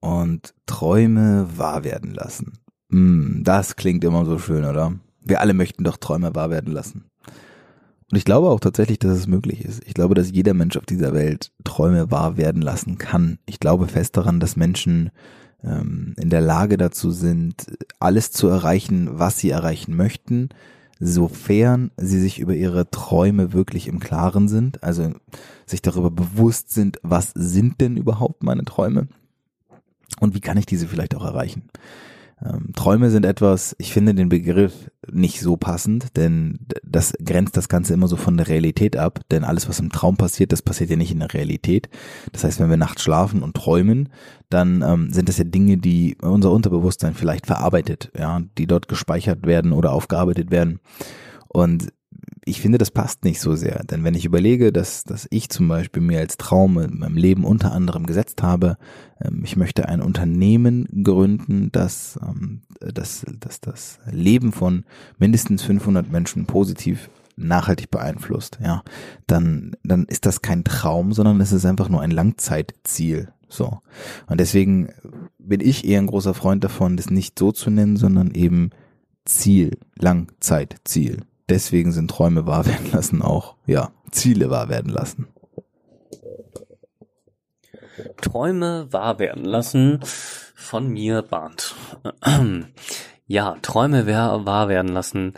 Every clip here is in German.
und Träume wahr werden lassen. Mm, das klingt immer so schön, oder? Wir alle möchten doch Träume wahr werden lassen. Und ich glaube auch tatsächlich, dass es möglich ist. Ich glaube, dass jeder Mensch auf dieser Welt Träume wahr werden lassen kann. Ich glaube fest daran, dass Menschen ähm, in der Lage dazu sind, alles zu erreichen, was sie erreichen möchten, sofern sie sich über ihre Träume wirklich im Klaren sind, also sich darüber bewusst sind, was sind denn überhaupt meine Träume und wie kann ich diese vielleicht auch erreichen? Ähm, Träume sind etwas, ich finde den Begriff nicht so passend, denn das grenzt das Ganze immer so von der Realität ab, denn alles, was im Traum passiert, das passiert ja nicht in der Realität. Das heißt, wenn wir nachts schlafen und träumen, dann ähm, sind das ja Dinge, die unser Unterbewusstsein vielleicht verarbeitet, ja, die dort gespeichert werden oder aufgearbeitet werden. Und ich finde, das passt nicht so sehr. Denn wenn ich überlege, dass, dass ich zum Beispiel mir als Traum in meinem Leben unter anderem gesetzt habe, ähm, ich möchte ein Unternehmen gründen, das, ähm, das, das das Leben von mindestens 500 Menschen positiv nachhaltig beeinflusst, ja, dann, dann ist das kein Traum, sondern es ist einfach nur ein Langzeitziel. So. Und deswegen bin ich eher ein großer Freund davon, das nicht so zu nennen, sondern eben Ziel, Langzeitziel deswegen sind Träume wahr werden lassen auch, ja, Ziele wahr werden lassen. Träume wahr werden lassen von mir Barnt. Ja, Träume wahr werden lassen.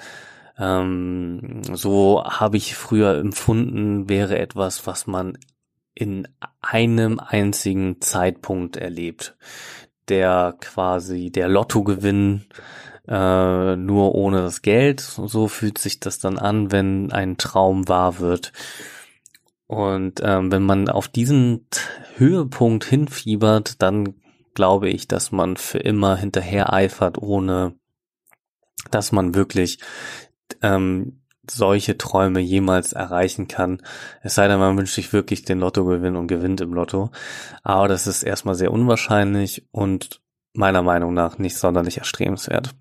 Ähm, so habe ich früher empfunden, wäre etwas, was man in einem einzigen Zeitpunkt erlebt. Der quasi der Lottogewinn äh, nur ohne das Geld. So fühlt sich das dann an, wenn ein Traum wahr wird. Und ähm, wenn man auf diesen Höhepunkt hinfiebert, dann glaube ich, dass man für immer hinterher eifert, ohne dass man wirklich ähm, solche Träume jemals erreichen kann. Es sei denn, man wünscht sich wirklich den Lottogewinn und gewinnt im Lotto. Aber das ist erstmal sehr unwahrscheinlich und meiner Meinung nach nicht sonderlich erstrebenswert.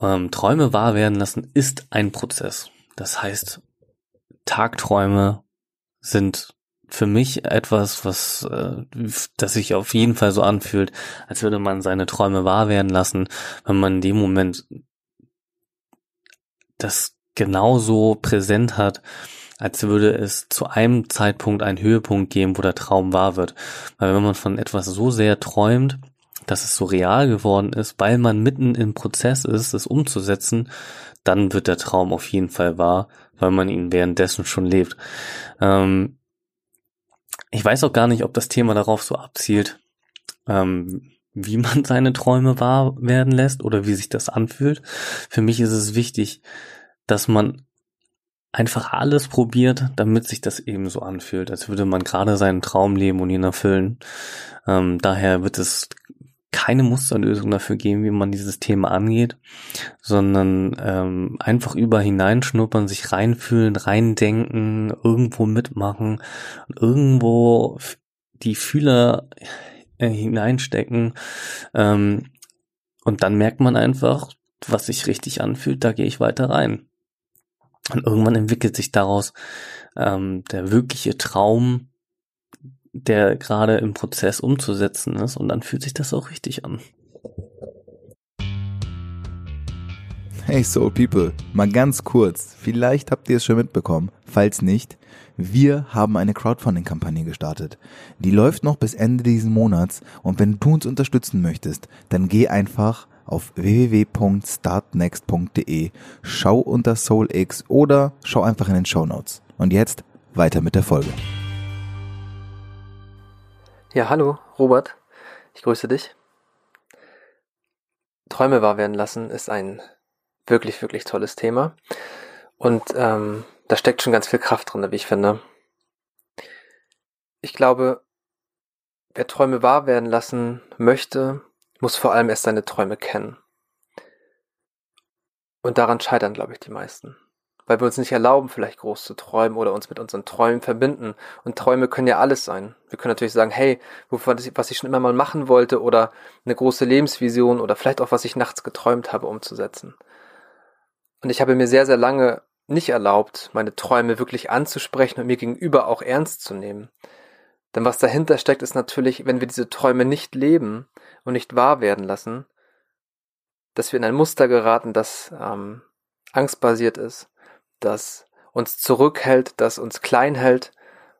Ähm, Träume wahr werden lassen ist ein Prozess. Das heißt, Tagträume sind für mich etwas, was äh, das sich auf jeden Fall so anfühlt, als würde man seine Träume wahr werden lassen, wenn man in dem Moment das genauso präsent hat, als würde es zu einem Zeitpunkt einen Höhepunkt geben, wo der Traum wahr wird. Weil wenn man von etwas so sehr träumt, dass es so real geworden ist, weil man mitten im Prozess ist, es umzusetzen, dann wird der Traum auf jeden Fall wahr, weil man ihn währenddessen schon lebt. Ähm, ich weiß auch gar nicht, ob das Thema darauf so abzielt, ähm, wie man seine Träume wahr werden lässt oder wie sich das anfühlt. Für mich ist es wichtig, dass man einfach alles probiert, damit sich das eben so anfühlt, als würde man gerade seinen Traum leben und ihn erfüllen. Ähm, daher wird es keine Musterlösung dafür geben, wie man dieses Thema angeht, sondern ähm, einfach über hineinschnuppern, sich reinfühlen, reindenken, irgendwo mitmachen irgendwo die Fühler äh, hineinstecken. Ähm, und dann merkt man einfach, was sich richtig anfühlt, da gehe ich weiter rein. Und irgendwann entwickelt sich daraus ähm, der wirkliche Traum, der gerade im Prozess umzusetzen ist und dann fühlt sich das auch richtig an. Hey Soul People, mal ganz kurz, vielleicht habt ihr es schon mitbekommen, falls nicht, wir haben eine Crowdfunding-Kampagne gestartet. Die läuft noch bis Ende diesen Monats und wenn du uns unterstützen möchtest, dann geh einfach auf www.startnext.de, schau unter SoulX oder schau einfach in den Show Notes. Und jetzt weiter mit der Folge. Ja, hallo, Robert. Ich grüße dich. Träume wahr werden lassen ist ein wirklich, wirklich tolles Thema. Und ähm, da steckt schon ganz viel Kraft drin, wie ich finde. Ich glaube, wer Träume wahr werden lassen möchte, muss vor allem erst seine Träume kennen. Und daran scheitern, glaube ich, die meisten weil wir uns nicht erlauben, vielleicht groß zu träumen oder uns mit unseren Träumen verbinden. Und Träume können ja alles sein. Wir können natürlich sagen, hey, was ich schon immer mal machen wollte oder eine große Lebensvision oder vielleicht auch, was ich nachts geträumt habe, umzusetzen. Und ich habe mir sehr, sehr lange nicht erlaubt, meine Träume wirklich anzusprechen und mir gegenüber auch ernst zu nehmen. Denn was dahinter steckt, ist natürlich, wenn wir diese Träume nicht leben und nicht wahr werden lassen, dass wir in ein Muster geraten, das ähm, angstbasiert ist, das uns zurückhält, das uns klein hält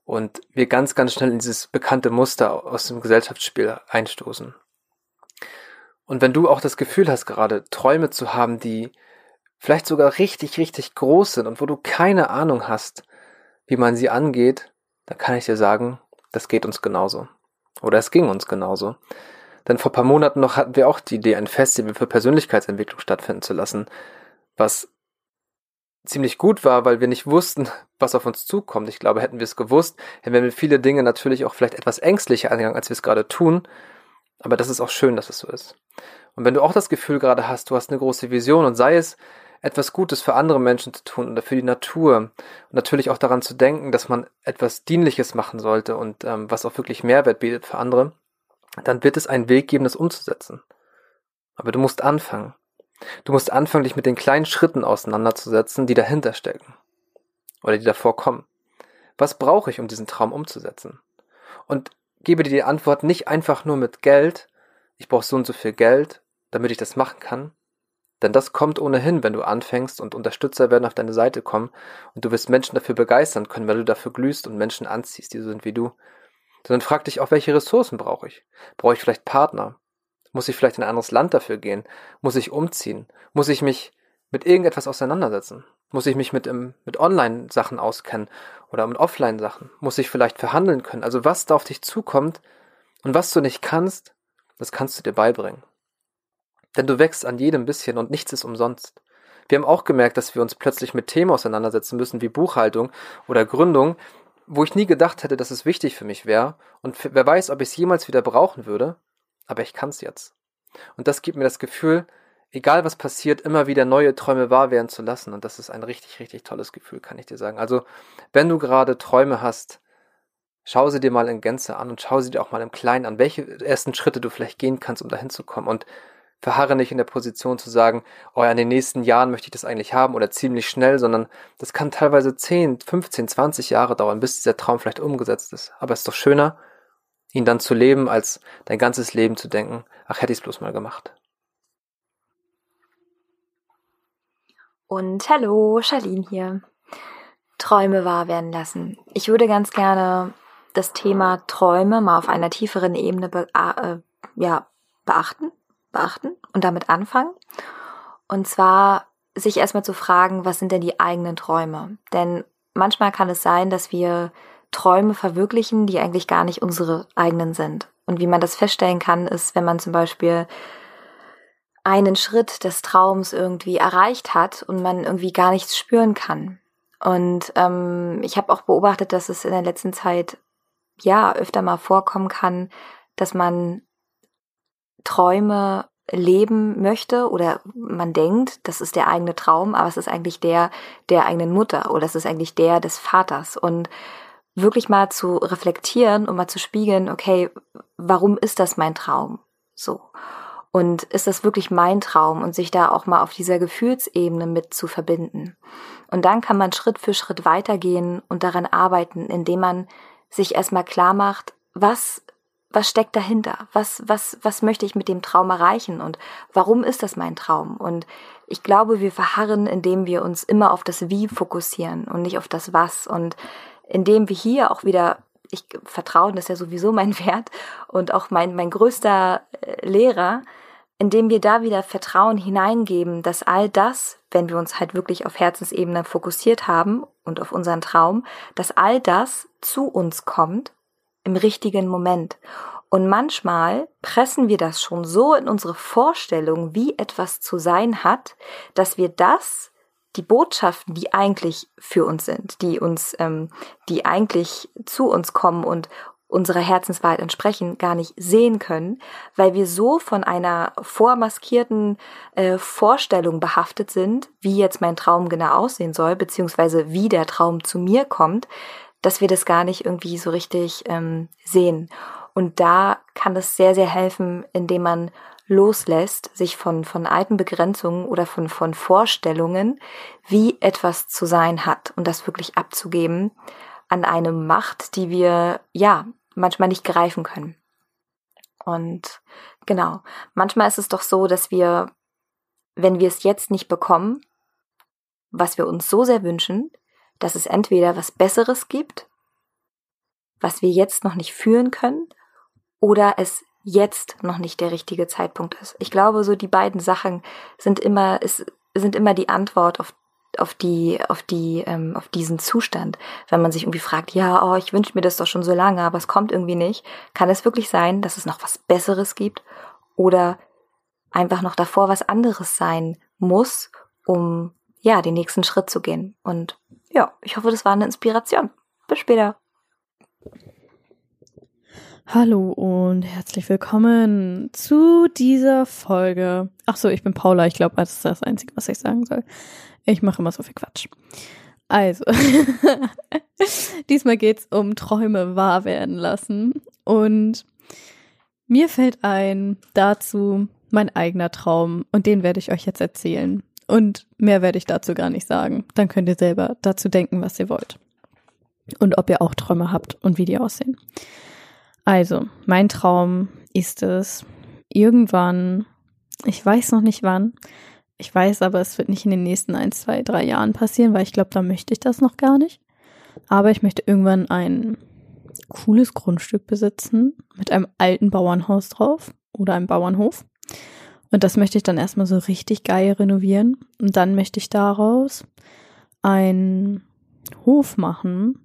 und wir ganz, ganz schnell in dieses bekannte Muster aus dem Gesellschaftsspiel einstoßen. Und wenn du auch das Gefühl hast, gerade Träume zu haben, die vielleicht sogar richtig, richtig groß sind und wo du keine Ahnung hast, wie man sie angeht, dann kann ich dir sagen, das geht uns genauso. Oder es ging uns genauso. Denn vor paar Monaten noch hatten wir auch die Idee, ein Festival für Persönlichkeitsentwicklung stattfinden zu lassen, was ziemlich gut war, weil wir nicht wussten, was auf uns zukommt. Ich glaube, hätten wir es gewusst, hätten wir viele Dinge natürlich auch vielleicht etwas ängstlicher angegangen, als wir es gerade tun. Aber das ist auch schön, dass es so ist. Und wenn du auch das Gefühl gerade hast, du hast eine große Vision und sei es etwas Gutes für andere Menschen zu tun oder für die Natur und natürlich auch daran zu denken, dass man etwas Dienliches machen sollte und ähm, was auch wirklich Mehrwert bietet für andere, dann wird es einen Weg geben, das umzusetzen. Aber du musst anfangen. Du musst anfangen, dich mit den kleinen Schritten auseinanderzusetzen, die dahinter stecken. Oder die davor kommen. Was brauche ich, um diesen Traum umzusetzen? Und gebe dir die Antwort nicht einfach nur mit Geld, ich brauche so und so viel Geld, damit ich das machen kann. Denn das kommt ohnehin, wenn du anfängst und Unterstützer werden auf deine Seite kommen und du wirst Menschen dafür begeistern können, weil du dafür glühst und Menschen anziehst, die so sind wie du. Sondern frag dich auch, welche Ressourcen brauche ich? Brauche ich vielleicht Partner? Muss ich vielleicht in ein anderes Land dafür gehen? Muss ich umziehen? Muss ich mich mit irgendetwas auseinandersetzen? Muss ich mich mit, im, mit Online-Sachen auskennen oder mit Offline-Sachen? Muss ich vielleicht verhandeln können? Also was da auf dich zukommt und was du nicht kannst, das kannst du dir beibringen. Denn du wächst an jedem bisschen und nichts ist umsonst. Wir haben auch gemerkt, dass wir uns plötzlich mit Themen auseinandersetzen müssen wie Buchhaltung oder Gründung, wo ich nie gedacht hätte, dass es wichtig für mich wäre und wer weiß, ob ich es jemals wieder brauchen würde aber ich kann es jetzt. Und das gibt mir das Gefühl, egal was passiert, immer wieder neue Träume wahr werden zu lassen. Und das ist ein richtig, richtig tolles Gefühl, kann ich dir sagen. Also, wenn du gerade Träume hast, schau sie dir mal in Gänze an und schau sie dir auch mal im Kleinen an, welche ersten Schritte du vielleicht gehen kannst, um dahin zu kommen. Und verharre nicht in der Position zu sagen, oh in den nächsten Jahren möchte ich das eigentlich haben oder ziemlich schnell, sondern das kann teilweise 10, 15, 20 Jahre dauern, bis dieser Traum vielleicht umgesetzt ist. Aber es ist doch schöner, ihn dann zu leben, als dein ganzes Leben zu denken, ach, hätte ich es bloß mal gemacht. Und hallo, Charlene hier. Träume wahr werden lassen. Ich würde ganz gerne das Thema Träume mal auf einer tieferen Ebene be äh, ja, beachten, beachten und damit anfangen. Und zwar sich erstmal zu fragen, was sind denn die eigenen Träume? Denn manchmal kann es sein, dass wir Träume verwirklichen, die eigentlich gar nicht unsere eigenen sind. Und wie man das feststellen kann, ist, wenn man zum Beispiel einen Schritt des Traums irgendwie erreicht hat und man irgendwie gar nichts spüren kann. Und ähm, ich habe auch beobachtet, dass es in der letzten Zeit ja öfter mal vorkommen kann, dass man Träume leben möchte oder man denkt, das ist der eigene Traum, aber es ist eigentlich der der eigenen Mutter oder es ist eigentlich der des Vaters. Und wirklich mal zu reflektieren und mal zu spiegeln, okay, warum ist das mein Traum? So. Und ist das wirklich mein Traum und sich da auch mal auf dieser Gefühlsebene mit zu verbinden? Und dann kann man Schritt für Schritt weitergehen und daran arbeiten, indem man sich erstmal klar macht, was was steckt dahinter? Was, was, was möchte ich mit dem Traum erreichen? Und warum ist das mein Traum? Und ich glaube, wir verharren, indem wir uns immer auf das Wie fokussieren und nicht auf das Was. Und indem wir hier auch wieder, ich Vertrauen ist ja sowieso mein Wert und auch mein, mein größter äh, Lehrer, indem wir da wieder Vertrauen hineingeben, dass all das, wenn wir uns halt wirklich auf Herzensebene fokussiert haben und auf unseren Traum, dass all das zu uns kommt im richtigen Moment. Und manchmal pressen wir das schon so in unsere Vorstellung, wie etwas zu sein hat, dass wir das, die Botschaften, die eigentlich für uns sind, die uns, ähm, die eigentlich zu uns kommen und unserer Herzenswahrheit entsprechen, gar nicht sehen können, weil wir so von einer vormaskierten äh, Vorstellung behaftet sind, wie jetzt mein Traum genau aussehen soll, beziehungsweise wie der Traum zu mir kommt, dass wir das gar nicht irgendwie so richtig ähm, sehen. Und da kann es sehr, sehr helfen, indem man loslässt, sich von, von alten Begrenzungen oder von, von Vorstellungen, wie etwas zu sein hat und das wirklich abzugeben an eine Macht, die wir, ja, manchmal nicht greifen können. Und genau, manchmal ist es doch so, dass wir, wenn wir es jetzt nicht bekommen, was wir uns so sehr wünschen, dass es entweder was Besseres gibt, was wir jetzt noch nicht führen können, oder es jetzt noch nicht der richtige Zeitpunkt ist. Ich glaube, so die beiden Sachen sind immer, es sind immer die Antwort auf auf die, auf die, ähm, auf diesen Zustand. Wenn man sich irgendwie fragt, ja, oh, ich wünsche mir das doch schon so lange, aber es kommt irgendwie nicht, kann es wirklich sein, dass es noch was Besseres gibt oder einfach noch davor was anderes sein muss, um ja den nächsten Schritt zu gehen. Und ja, ich hoffe, das war eine Inspiration. Bis später. Hallo und herzlich willkommen zu dieser Folge. Ach so, ich bin Paula. Ich glaube, das ist das Einzige, was ich sagen soll. Ich mache immer so viel Quatsch. Also, diesmal geht's um Träume wahr werden lassen. Und mir fällt ein dazu mein eigener Traum und den werde ich euch jetzt erzählen. Und mehr werde ich dazu gar nicht sagen. Dann könnt ihr selber dazu denken, was ihr wollt. Und ob ihr auch Träume habt und wie die aussehen. Also, mein Traum ist es, irgendwann, ich weiß noch nicht wann, ich weiß aber, es wird nicht in den nächsten ein, zwei, drei Jahren passieren, weil ich glaube, da möchte ich das noch gar nicht. Aber ich möchte irgendwann ein cooles Grundstück besitzen mit einem alten Bauernhaus drauf oder einem Bauernhof. Und das möchte ich dann erstmal so richtig geil renovieren. Und dann möchte ich daraus einen Hof machen,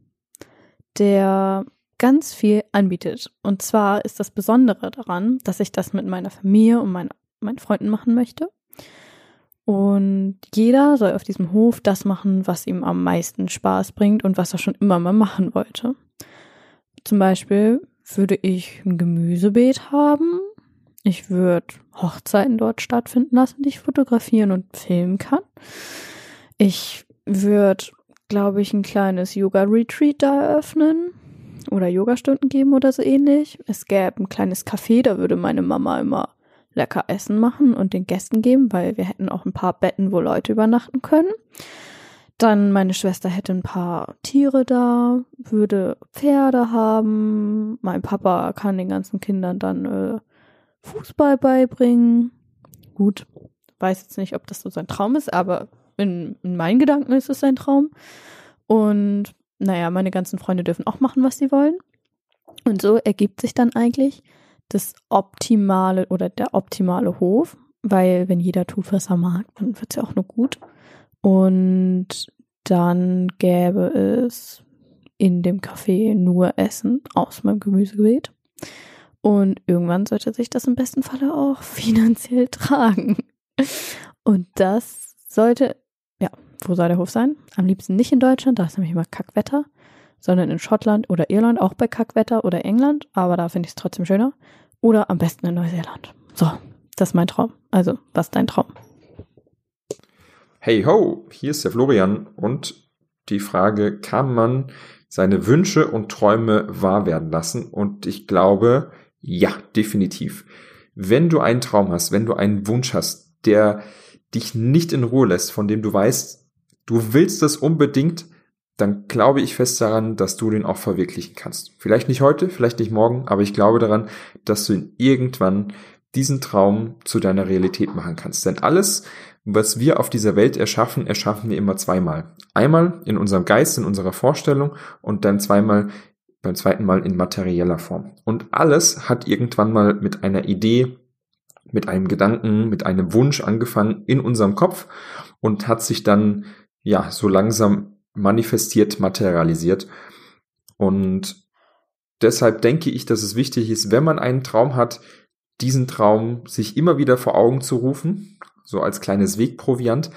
der ganz viel anbietet. Und zwar ist das Besondere daran, dass ich das mit meiner Familie und mein, meinen Freunden machen möchte. Und jeder soll auf diesem Hof das machen, was ihm am meisten Spaß bringt und was er schon immer mal machen wollte. Zum Beispiel würde ich ein Gemüsebeet haben ich würde Hochzeiten dort stattfinden lassen, die ich fotografieren und filmen kann. Ich würde, glaube ich, ein kleines Yoga-Retreat da eröffnen oder Yogastunden geben oder so ähnlich. Es gäbe ein kleines Café, da würde meine Mama immer lecker Essen machen und den Gästen geben, weil wir hätten auch ein paar Betten, wo Leute übernachten können. Dann meine Schwester hätte ein paar Tiere da, würde Pferde haben. Mein Papa kann den ganzen Kindern dann äh, Fußball beibringen. Gut, weiß jetzt nicht, ob das so sein Traum ist, aber in, in meinen Gedanken ist es sein Traum. Und naja, meine ganzen Freunde dürfen auch machen, was sie wollen. Und so ergibt sich dann eigentlich das optimale oder der optimale Hof, weil wenn jeder tut, was er mag, dann wird es ja auch nur gut. Und dann gäbe es in dem Café nur Essen aus meinem Gemüsebeet. Und irgendwann sollte sich das im besten Falle auch finanziell tragen. Und das sollte, ja, wo soll der Hof sein? Am liebsten nicht in Deutschland, da ist nämlich immer Kackwetter, sondern in Schottland oder Irland, auch bei Kackwetter oder England, aber da finde ich es trotzdem schöner. Oder am besten in Neuseeland. So, das ist mein Traum. Also, was ist dein Traum? Hey ho, hier ist der Florian und die Frage, kann man seine Wünsche und Träume wahr werden lassen? Und ich glaube, ja, definitiv. Wenn du einen Traum hast, wenn du einen Wunsch hast, der dich nicht in Ruhe lässt, von dem du weißt, du willst das unbedingt, dann glaube ich fest daran, dass du den auch verwirklichen kannst. Vielleicht nicht heute, vielleicht nicht morgen, aber ich glaube daran, dass du ihn irgendwann diesen Traum zu deiner Realität machen kannst. Denn alles, was wir auf dieser Welt erschaffen, erschaffen wir immer zweimal. Einmal in unserem Geist, in unserer Vorstellung und dann zweimal beim zweiten Mal in materieller Form. Und alles hat irgendwann mal mit einer Idee, mit einem Gedanken, mit einem Wunsch angefangen in unserem Kopf und hat sich dann ja so langsam manifestiert, materialisiert. Und deshalb denke ich, dass es wichtig ist, wenn man einen Traum hat, diesen Traum sich immer wieder vor Augen zu rufen, so als kleines Wegproviant,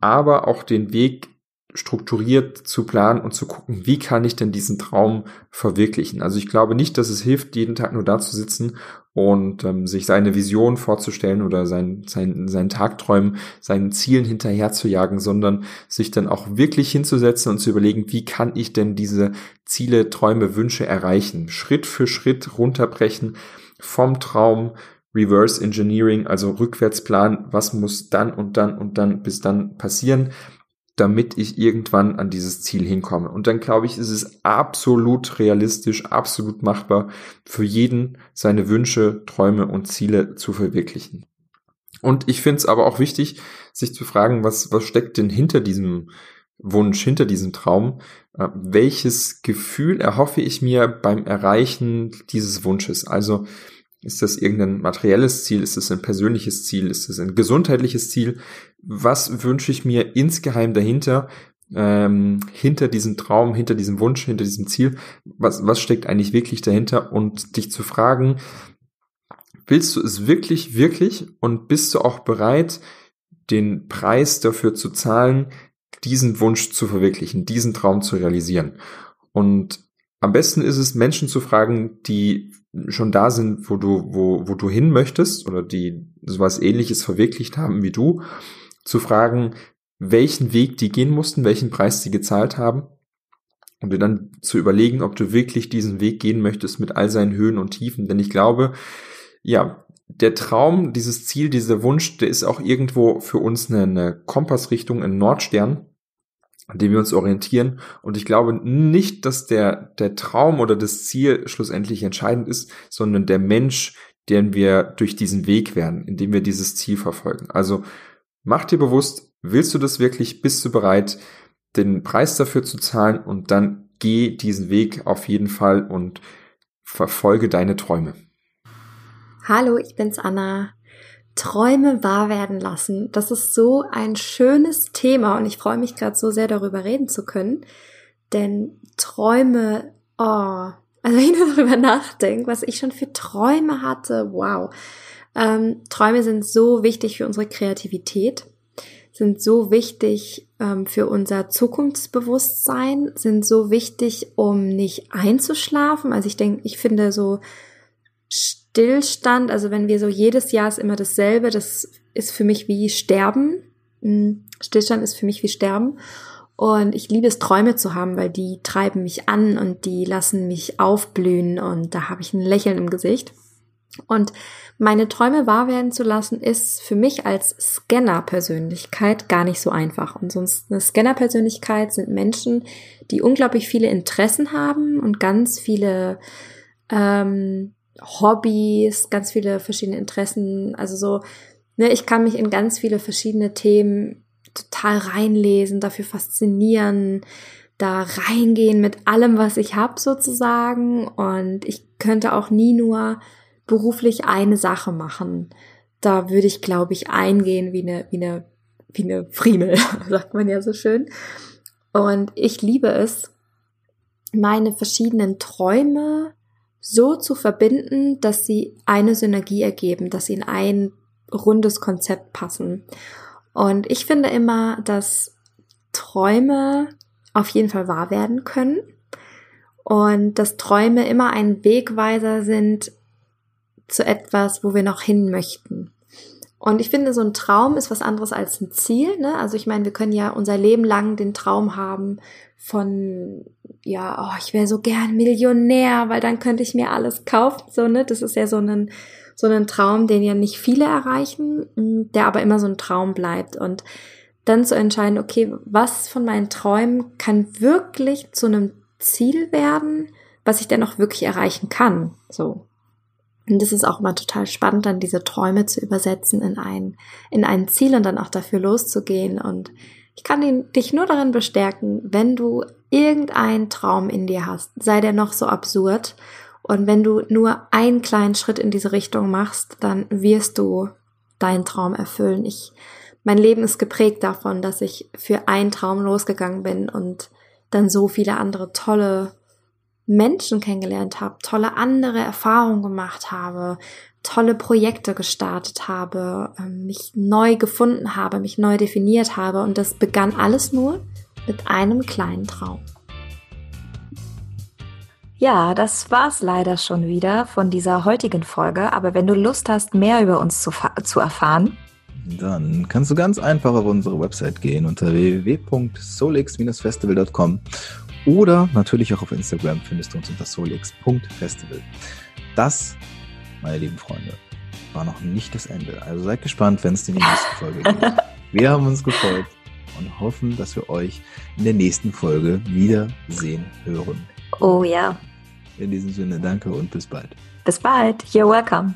aber auch den Weg strukturiert zu planen und zu gucken, wie kann ich denn diesen Traum verwirklichen. Also ich glaube nicht, dass es hilft, jeden Tag nur da zu sitzen und ähm, sich seine Vision vorzustellen oder sein, sein, seinen Tagträumen, seinen Zielen hinterher zu jagen, sondern sich dann auch wirklich hinzusetzen und zu überlegen, wie kann ich denn diese Ziele, Träume, Wünsche erreichen. Schritt für Schritt runterbrechen vom Traum Reverse Engineering, also Rückwärtsplan, was muss dann und dann und dann bis dann passieren, damit ich irgendwann an dieses Ziel hinkomme. Und dann glaube ich, ist es absolut realistisch, absolut machbar für jeden, seine Wünsche, Träume und Ziele zu verwirklichen. Und ich finde es aber auch wichtig, sich zu fragen, was, was steckt denn hinter diesem Wunsch, hinter diesem Traum? Äh, welches Gefühl erhoffe ich mir beim Erreichen dieses Wunsches? Also, ist das irgendein materielles Ziel? Ist das ein persönliches Ziel? Ist das ein gesundheitliches Ziel? Was wünsche ich mir insgeheim dahinter? Ähm, hinter diesem Traum, hinter diesem Wunsch, hinter diesem Ziel? Was, was steckt eigentlich wirklich dahinter? Und dich zu fragen, willst du es wirklich, wirklich? Und bist du auch bereit, den Preis dafür zu zahlen, diesen Wunsch zu verwirklichen, diesen Traum zu realisieren? Und am besten ist es, Menschen zu fragen, die schon da sind, wo du, wo, wo du hin möchtest oder die sowas ähnliches verwirklicht haben wie du, zu fragen, welchen Weg die gehen mussten, welchen Preis sie gezahlt haben und dir dann zu überlegen, ob du wirklich diesen Weg gehen möchtest mit all seinen Höhen und Tiefen. Denn ich glaube, ja, der Traum, dieses Ziel, dieser Wunsch, der ist auch irgendwo für uns eine, eine Kompassrichtung, ein Nordstern, an dem wir uns orientieren. Und ich glaube nicht, dass der, der Traum oder das Ziel schlussendlich entscheidend ist, sondern der Mensch, den wir durch diesen Weg werden, indem wir dieses Ziel verfolgen. Also mach dir bewusst, willst du das wirklich? Bist du bereit, den Preis dafür zu zahlen? Und dann geh diesen Weg auf jeden Fall und verfolge deine Träume. Hallo, ich bin's Anna. Träume wahr werden lassen. Das ist so ein schönes Thema und ich freue mich gerade so sehr darüber reden zu können. Denn Träume, oh, also wenn ich nur darüber nachdenke, was ich schon für Träume hatte, wow. Ähm, Träume sind so wichtig für unsere Kreativität, sind so wichtig ähm, für unser Zukunftsbewusstsein, sind so wichtig, um nicht einzuschlafen. Also ich denke, ich finde so Stillstand, also wenn wir so jedes Jahr ist immer dasselbe, das ist für mich wie Sterben. Hm, Stillstand ist für mich wie Sterben. Und ich liebe es, Träume zu haben, weil die treiben mich an und die lassen mich aufblühen und da habe ich ein Lächeln im Gesicht. Und meine Träume wahr werden zu lassen, ist für mich als Scanner-Persönlichkeit gar nicht so einfach. Und sonst eine Scanner-Persönlichkeit sind Menschen, die unglaublich viele Interessen haben und ganz viele ähm, Hobbys, ganz viele verschiedene Interessen. Also so, ne, ich kann mich in ganz viele verschiedene Themen total reinlesen, dafür faszinieren, da reingehen mit allem, was ich habe sozusagen. Und ich könnte auch nie nur beruflich eine Sache machen. Da würde ich, glaube ich, eingehen wie eine, wie eine, wie eine Friemel, sagt man ja so schön. Und ich liebe es, meine verschiedenen Träume so zu verbinden, dass sie eine Synergie ergeben, dass sie in ein rundes Konzept passen. Und ich finde immer, dass Träume auf jeden Fall wahr werden können und dass Träume immer ein Wegweiser sind zu etwas, wo wir noch hin möchten. Und ich finde, so ein Traum ist was anderes als ein Ziel. Ne? Also ich meine, wir können ja unser Leben lang den Traum haben von ja, oh, ich wäre so gern Millionär, weil dann könnte ich mir alles kaufen, so, ne? Das ist ja so ein, so ein Traum, den ja nicht viele erreichen, mm, der aber immer so ein Traum bleibt. Und dann zu entscheiden, okay, was von meinen Träumen kann wirklich zu einem Ziel werden, was ich dann auch wirklich erreichen kann. So. Und das ist auch immer total spannend, dann diese Träume zu übersetzen in ein, in ein Ziel und dann auch dafür loszugehen. Und ich kann dich nur darin bestärken, wenn du irgendeinen Traum in dir hast, sei der noch so absurd. Und wenn du nur einen kleinen Schritt in diese Richtung machst, dann wirst du deinen Traum erfüllen. Ich, mein Leben ist geprägt davon, dass ich für einen Traum losgegangen bin und dann so viele andere tolle Menschen kennengelernt habe, tolle andere Erfahrungen gemacht habe, tolle Projekte gestartet habe, ähm, mich neu gefunden habe, mich neu definiert habe und das begann alles nur mit einem kleinen Traum. Ja, das war's leider schon wieder von dieser heutigen Folge. Aber wenn du Lust hast, mehr über uns zu, zu erfahren, dann kannst du ganz einfach auf unsere Website gehen unter www.solix-festival.com oder natürlich auch auf Instagram findest du uns unter solix.festival. Das, meine lieben Freunde, war noch nicht das Ende. Also seid gespannt, wenn es in die nächste Folge geht. Wir haben uns gefreut und hoffen, dass wir euch in der nächsten Folge wiedersehen hören. Oh ja. In diesem Sinne, danke und bis bald. Bis bald. You're welcome.